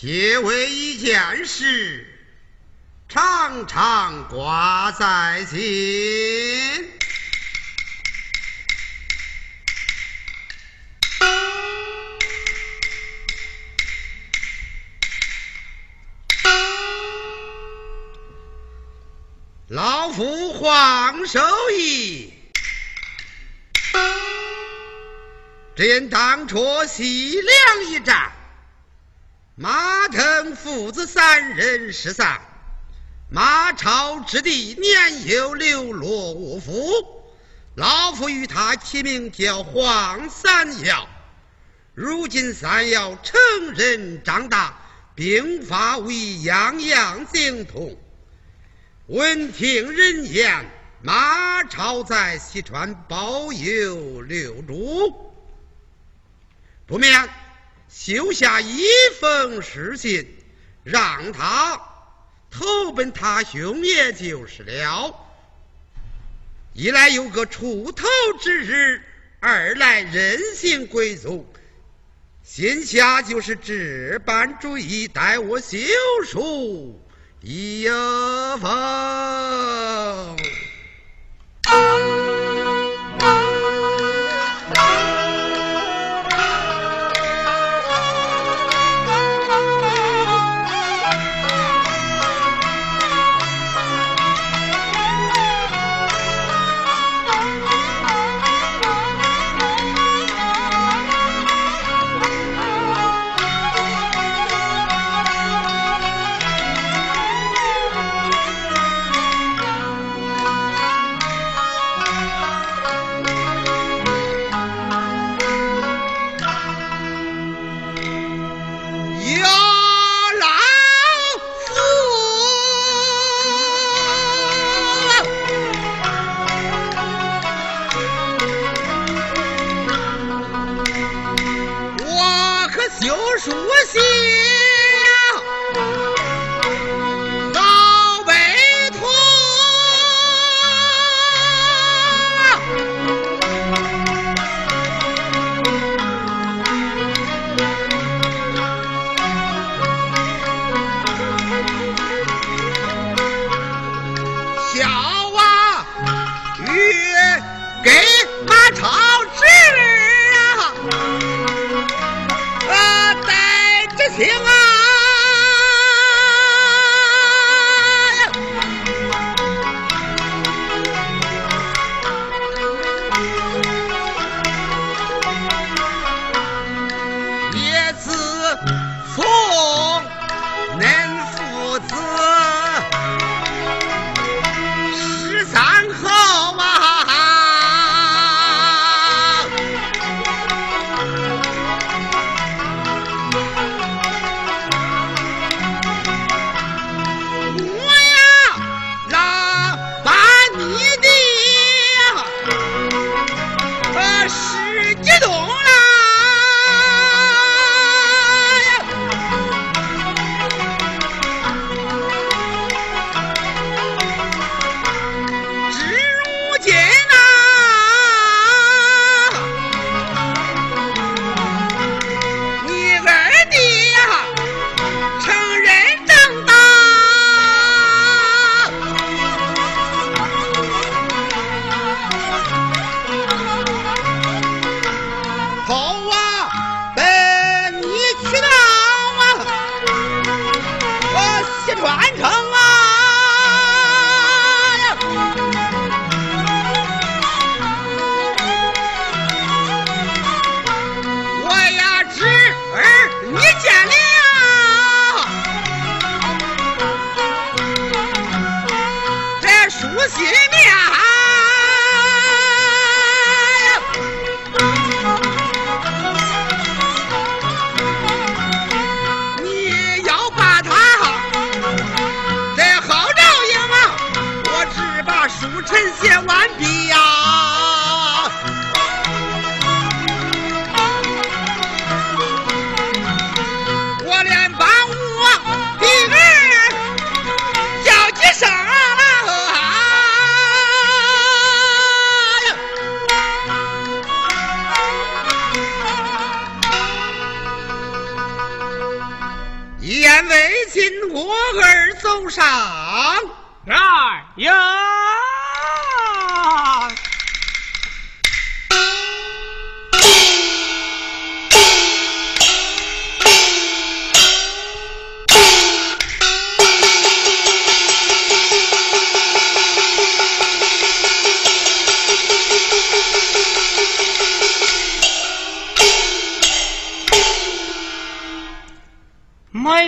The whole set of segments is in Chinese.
结为一件事，常常挂在心。老夫黄守义，只因当初西凉一战，马腾父子三人失散，马超之弟年幼流落无父，老夫与他起名叫黄三耀。如今三耀成人长大，兵法为样样精通。闻听人言，马超在西川保佑六主，不免修下一封书信，让他投奔他兄也就是了。一来有个出头之日，二来任性贵族，心下就是置办主意，待我修书。一封。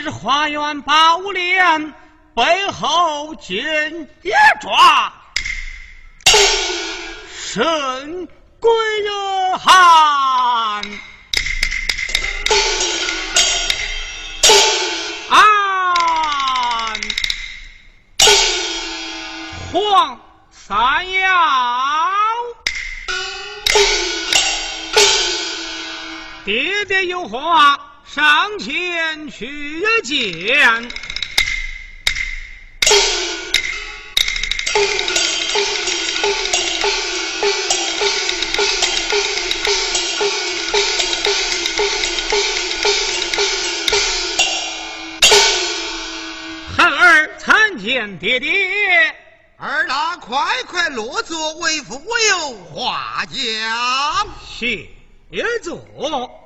是花园宝莲，背后见也抓，神鬼热汗，安黄三幺，爹爹有话。上前去见，孩儿参见爹爹。儿郎快快落座，为父我有话讲。谢座。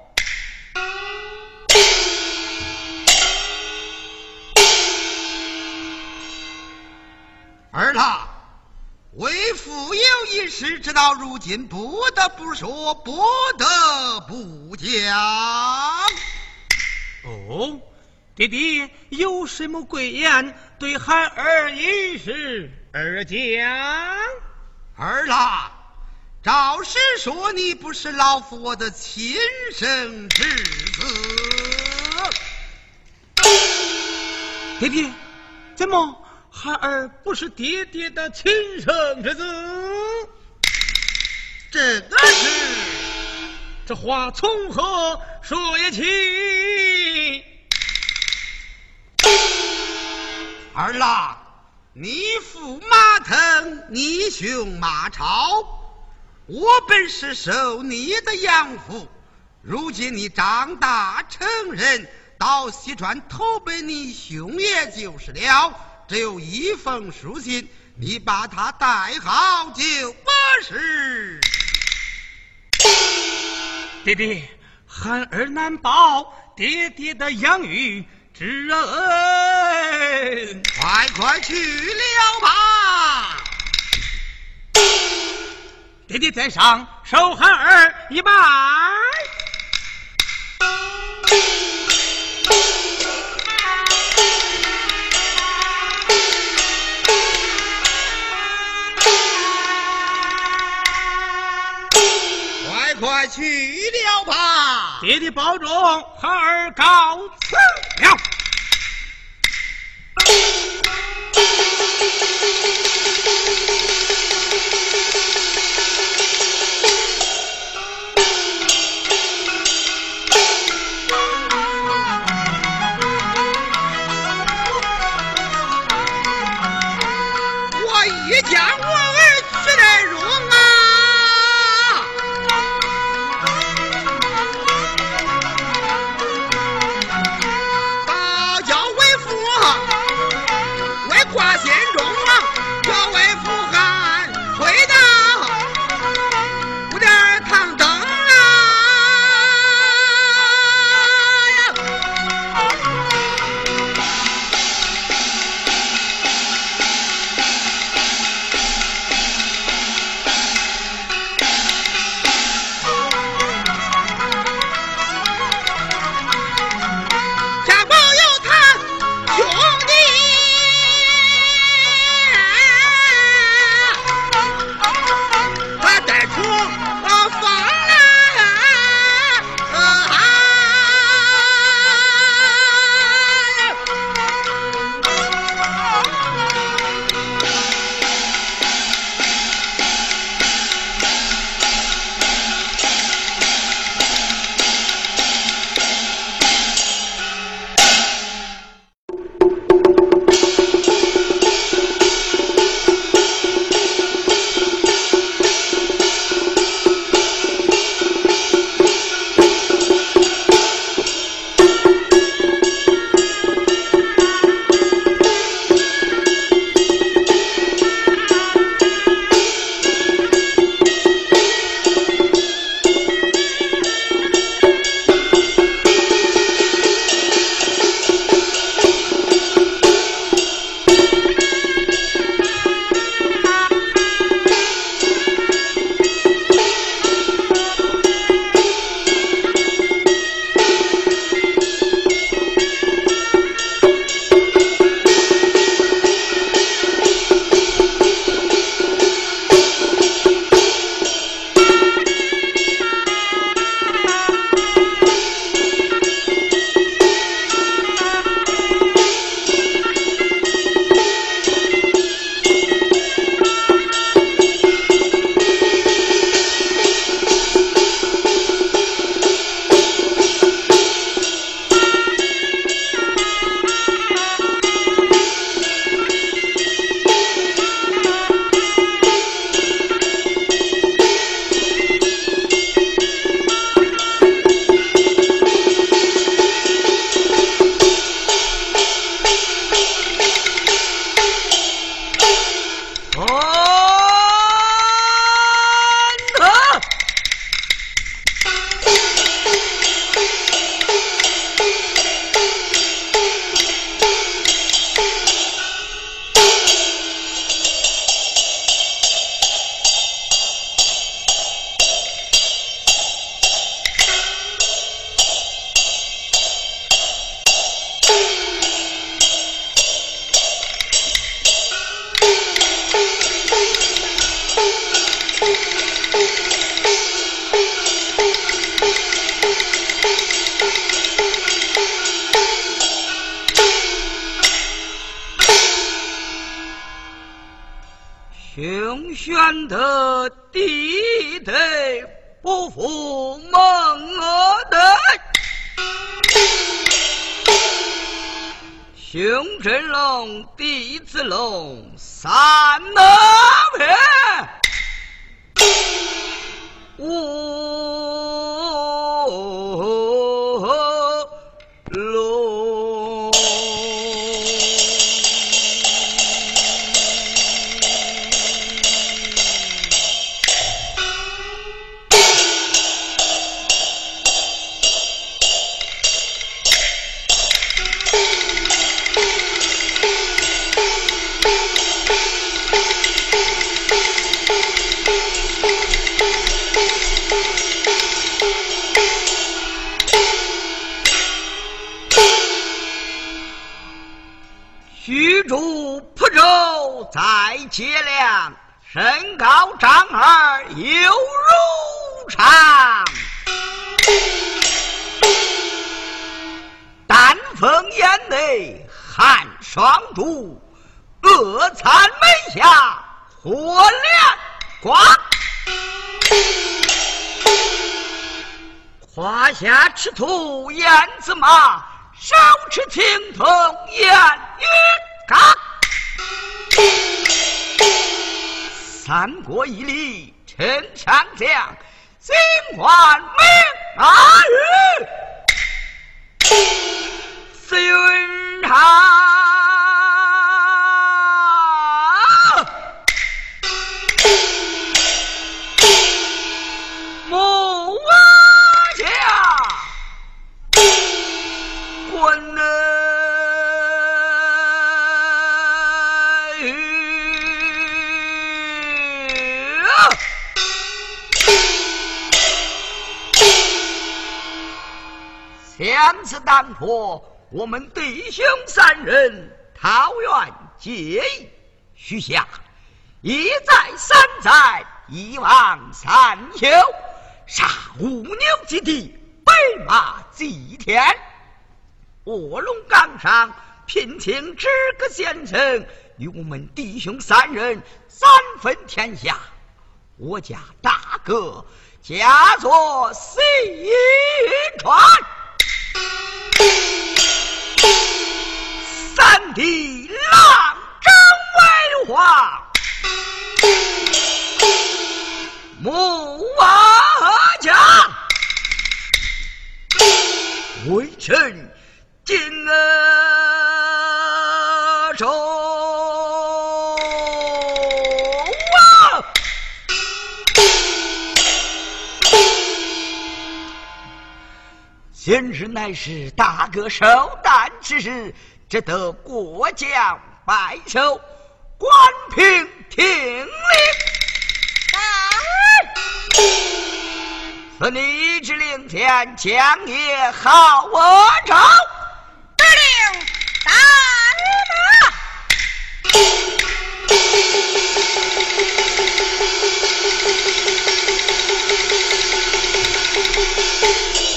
儿郎，为父有一事，直到如今不得不说，不得不讲。哦，爹爹有什么贵言对孩儿一事而讲？儿啦，赵实说你不是老夫我的亲生侄子。爹爹，怎么？孩儿不是爹爹的亲生之子，这个是这话从何说起？二郎，你父马腾，你兄马超，我本是受你的养父，如今你长大成人，到西川投奔你兄爷就是了。只有一封书信，你把它带好就不是。爹爹，孩儿难保爹爹的养育之恩，快快去了吧。爹爹在上，受孩儿一拜。快去了吧！爹爹保重，孩儿告辞了。再接量，身高丈二又如常，丹凤眼内含双珠，恶残眉下火莲光，胯下赤兔燕子马，手持青铜烟雨刚。三国一立，陈长将，心冠名阿玉，飞云长。两次当破，我们弟兄三人桃园结义，许下一再三载，一往三休，杀五牛之地，北马祭天。卧龙岗上聘请知个先生，与我们弟兄三人三分天下。我家大哥家作西川。三弟乃是大哥寿诞之日，只得过江拜寿，官平听令。此你之令前，将也好我招。得令，大小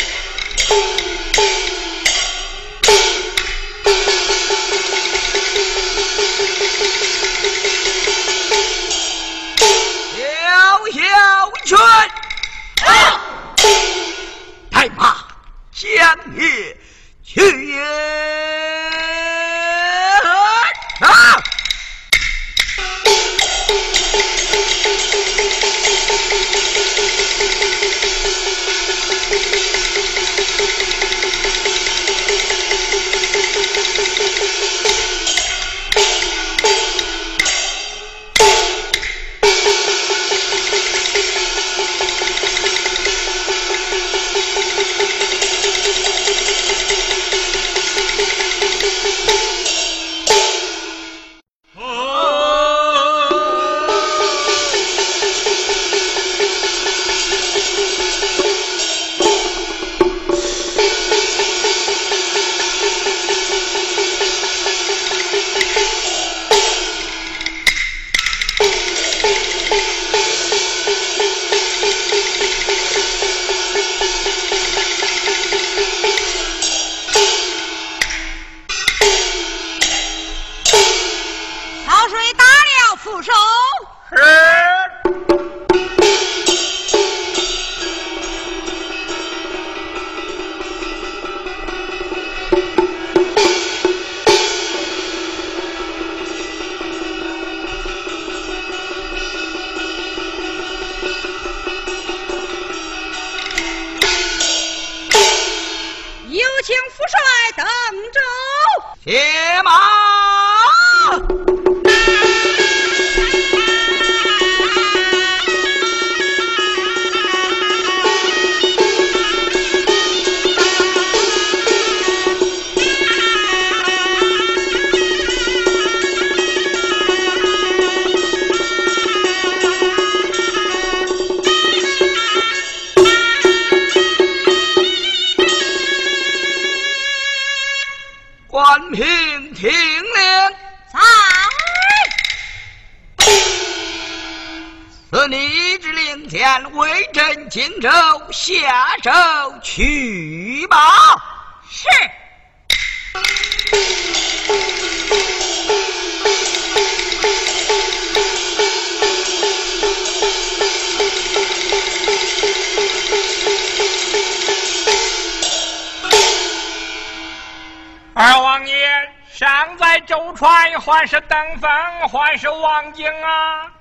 还是登峰，还是望京啊？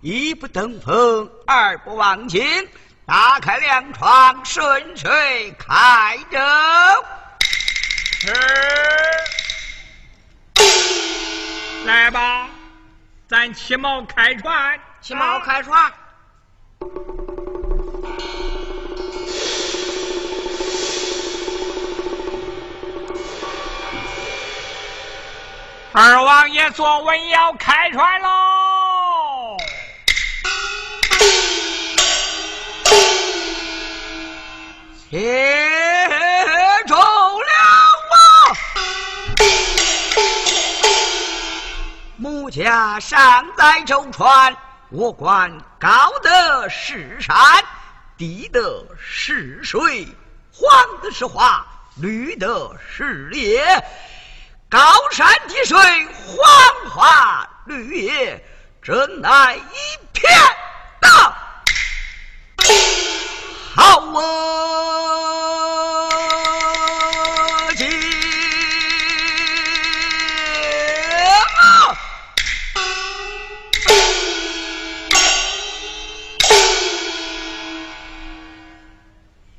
一不登峰，二不望京，打开粮窗，顺水开舟。是。来吧，咱起锚开船，起锚开船。二王爷坐稳，要开船喽！切中了啊！母家尚在舟船，我管高的是山，低的是水，黄的是花，绿的是叶。高山低水，黄花绿叶，真乃一片的好景啊！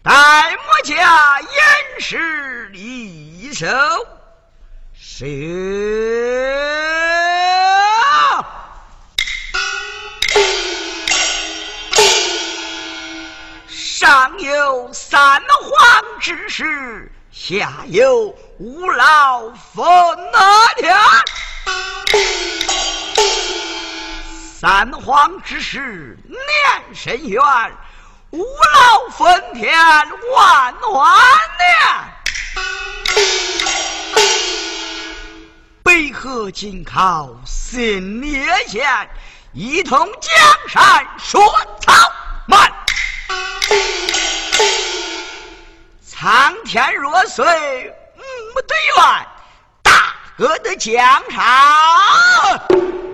待我家严实离手。是，上有三皇之事，下有五老分天。三皇之事年深远，五老分天万万年。北河紧靠新列前，一统江山说草满。苍天若遂母对愿，大哥的江山。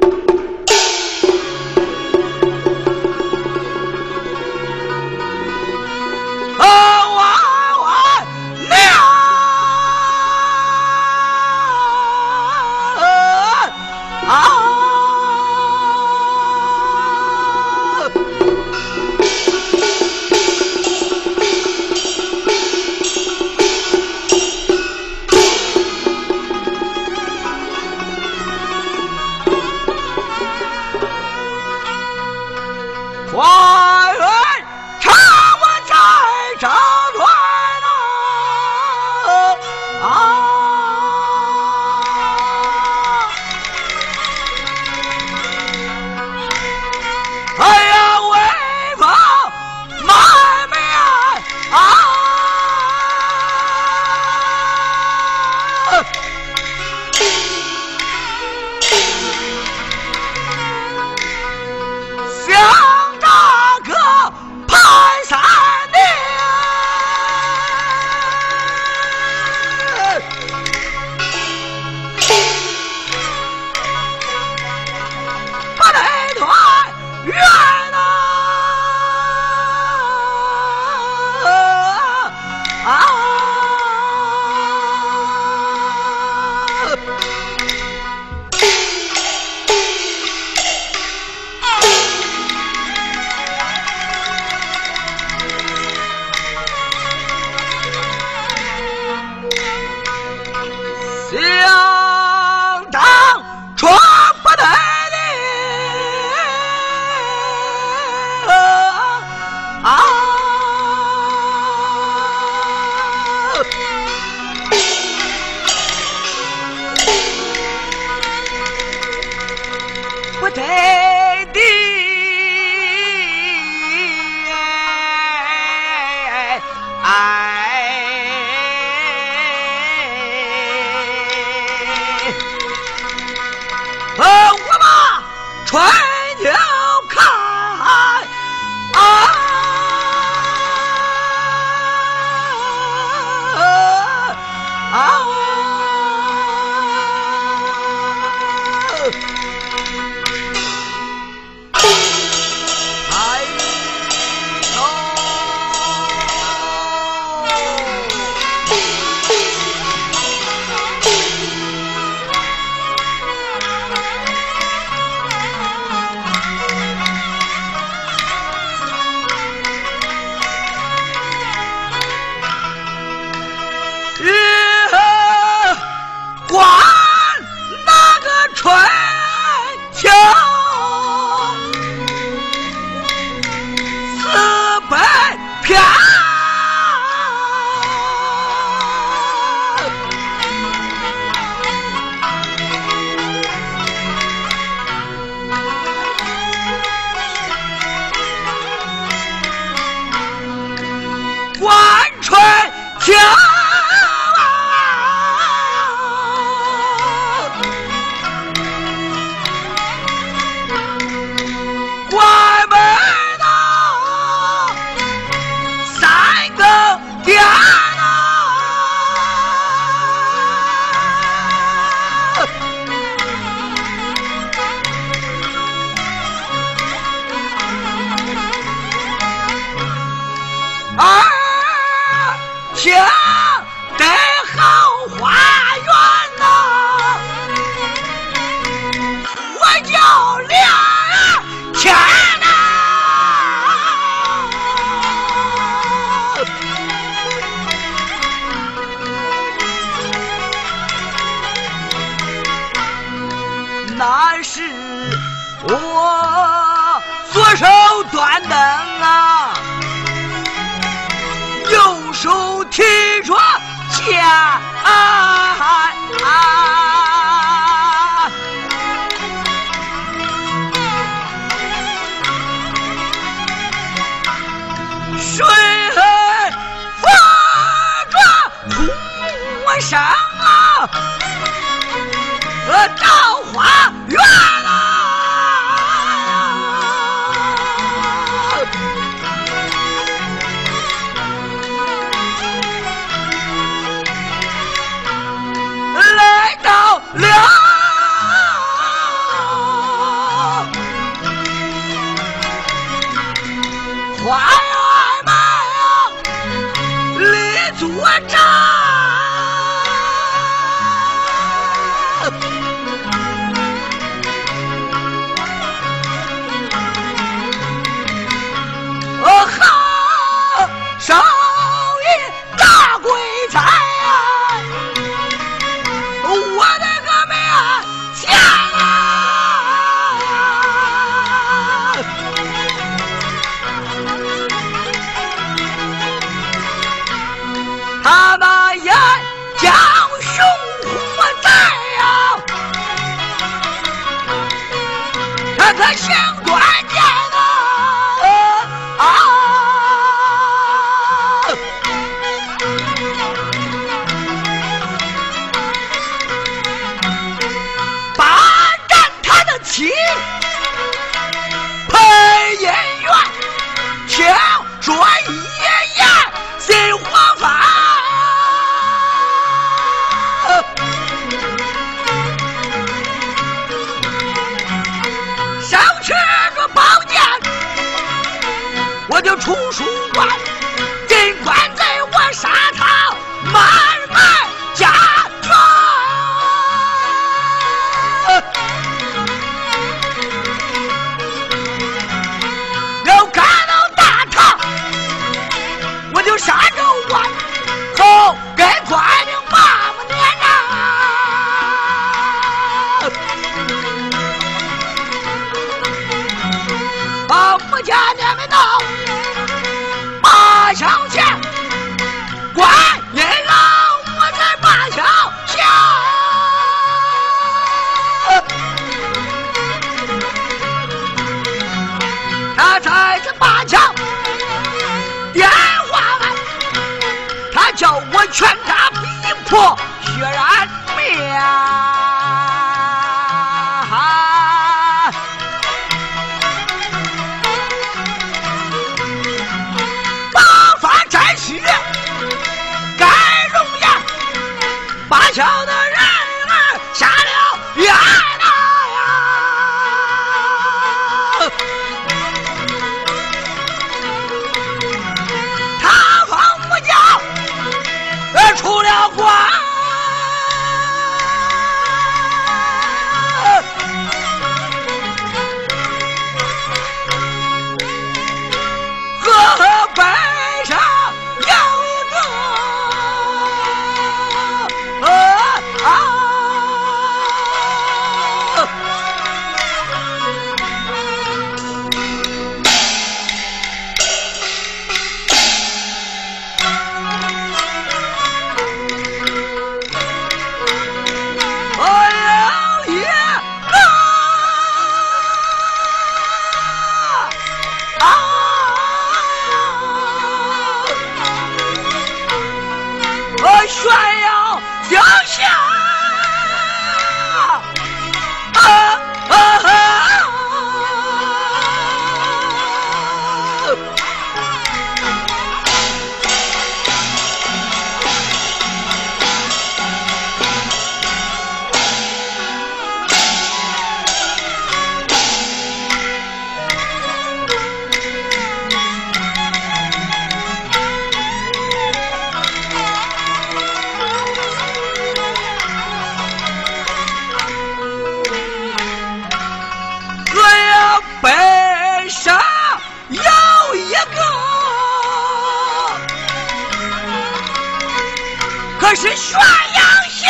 是悬崖下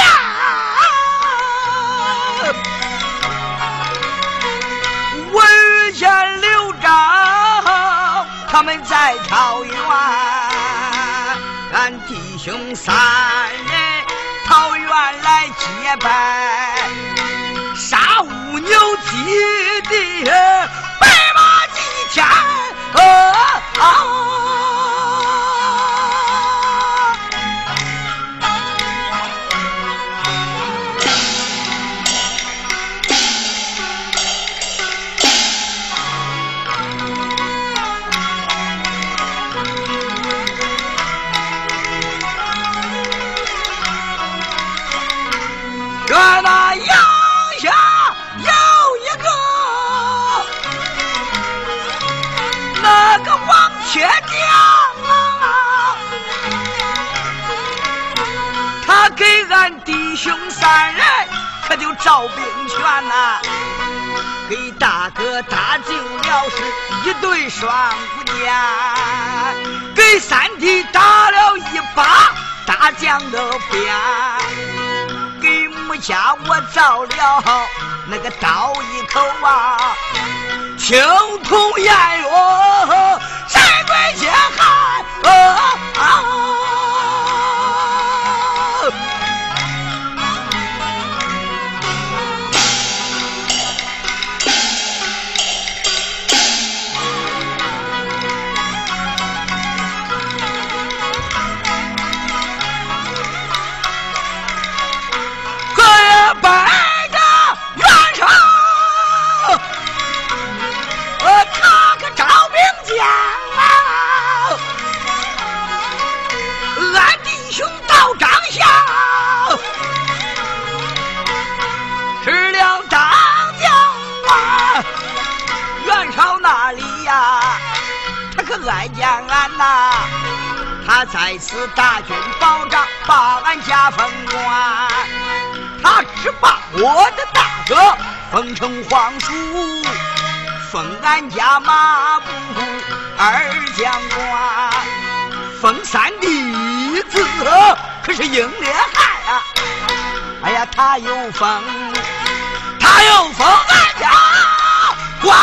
我遇见刘璋他们在桃园，俺弟兄三人桃园来结拜，杀五牛祭地，白马祭天。三人可就照兵权呐，给大哥搭救了是一对双姑娘，给三弟打了一把大将的鞭，给母家我造了那个刀一口啊，青铜偃月山关血汗。在此大军保障，把俺家封官。他只把我的大哥封成皇叔，封俺家马步二将官，封三弟子可是英烈汉啊！哎呀，他又封，他又封俺家官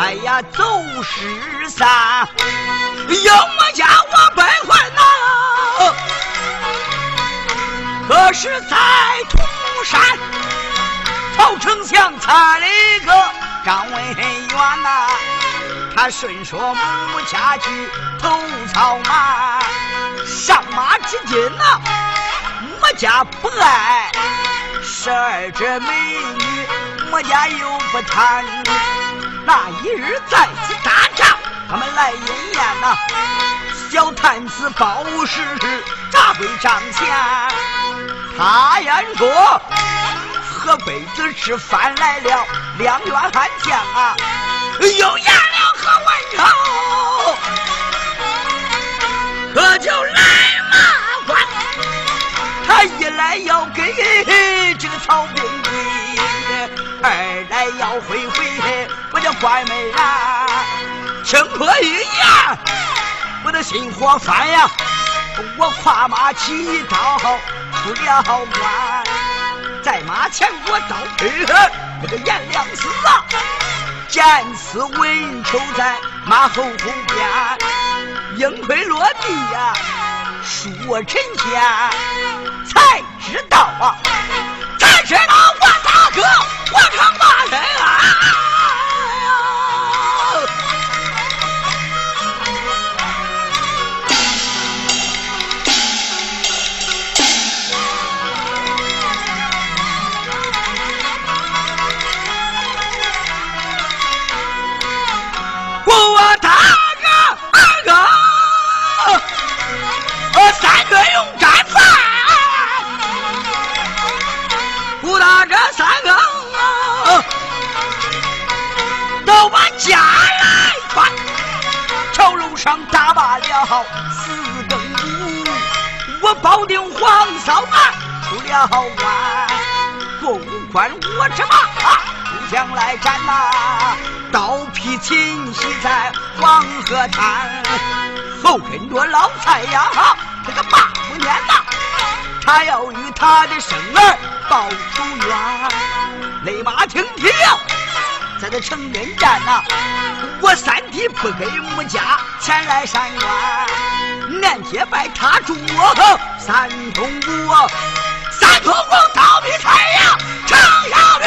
哎呀，走失散，有我家我败坏呐。可是，在土山，曹丞相差了一个张文远呐，他顺说母家去投草马，上马之间呐。我家不爱十二这美女，我家又不贪。那一日在此打仗，他们来饮宴呐。小探子包氏砸跪帐前，他言说：河北子吃饭来了，两员悍将啊，有颜了何文超，可就来。他一来要给这个曹兵归，二来要回回我的关门啊！听过一言，我的心火翻呀！我跨马起刀出了关，在马前我刀劈那个颜良死啊！见此文丑在马后后边，应亏落地呀！我陈家才知道啊，才知道我大哥我成大人啊！下来吧，朝楼上打罢了四更鼓，我保定黄扫马出了关，公关我这马不将来战呐，刀劈秦西在黄河滩，后跟着老蔡呀，这个马不念呐，他要与他的生儿报仇冤，雷马听听。在这城边站呐，我三弟不给我们家前来山原，面接拜他主三通鼓，三通鼓倒比太阳长呀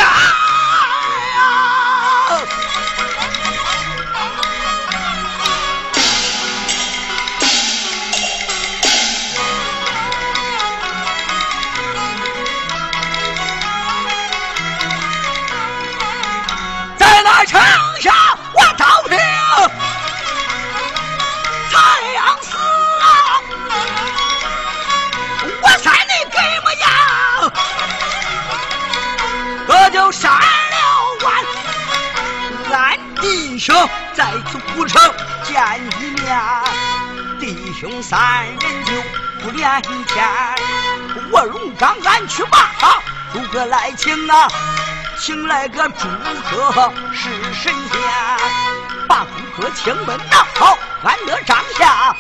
这就杀了官，俺弟兄在此古城见一面，弟兄三人就不连天。我龙章俺去吧，诸葛来请啊。请来个诸葛是神仙，把诸葛请门到，安得帐下，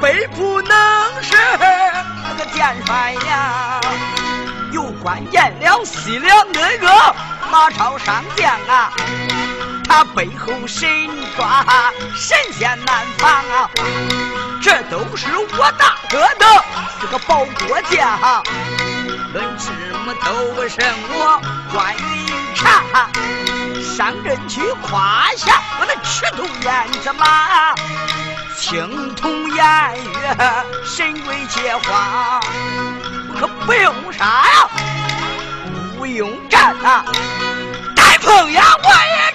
背不能是那个剑帅呀，又关键了西凉那个马超上将啊。他背后神抓神仙难防啊！这都是我大哥的这个保国将，论智谋都不胜我关云长，上阵去夸下我的赤兔燕子马，青铜偃月神鬼结花，可不用杀呀，不用战啊！带凤阳我也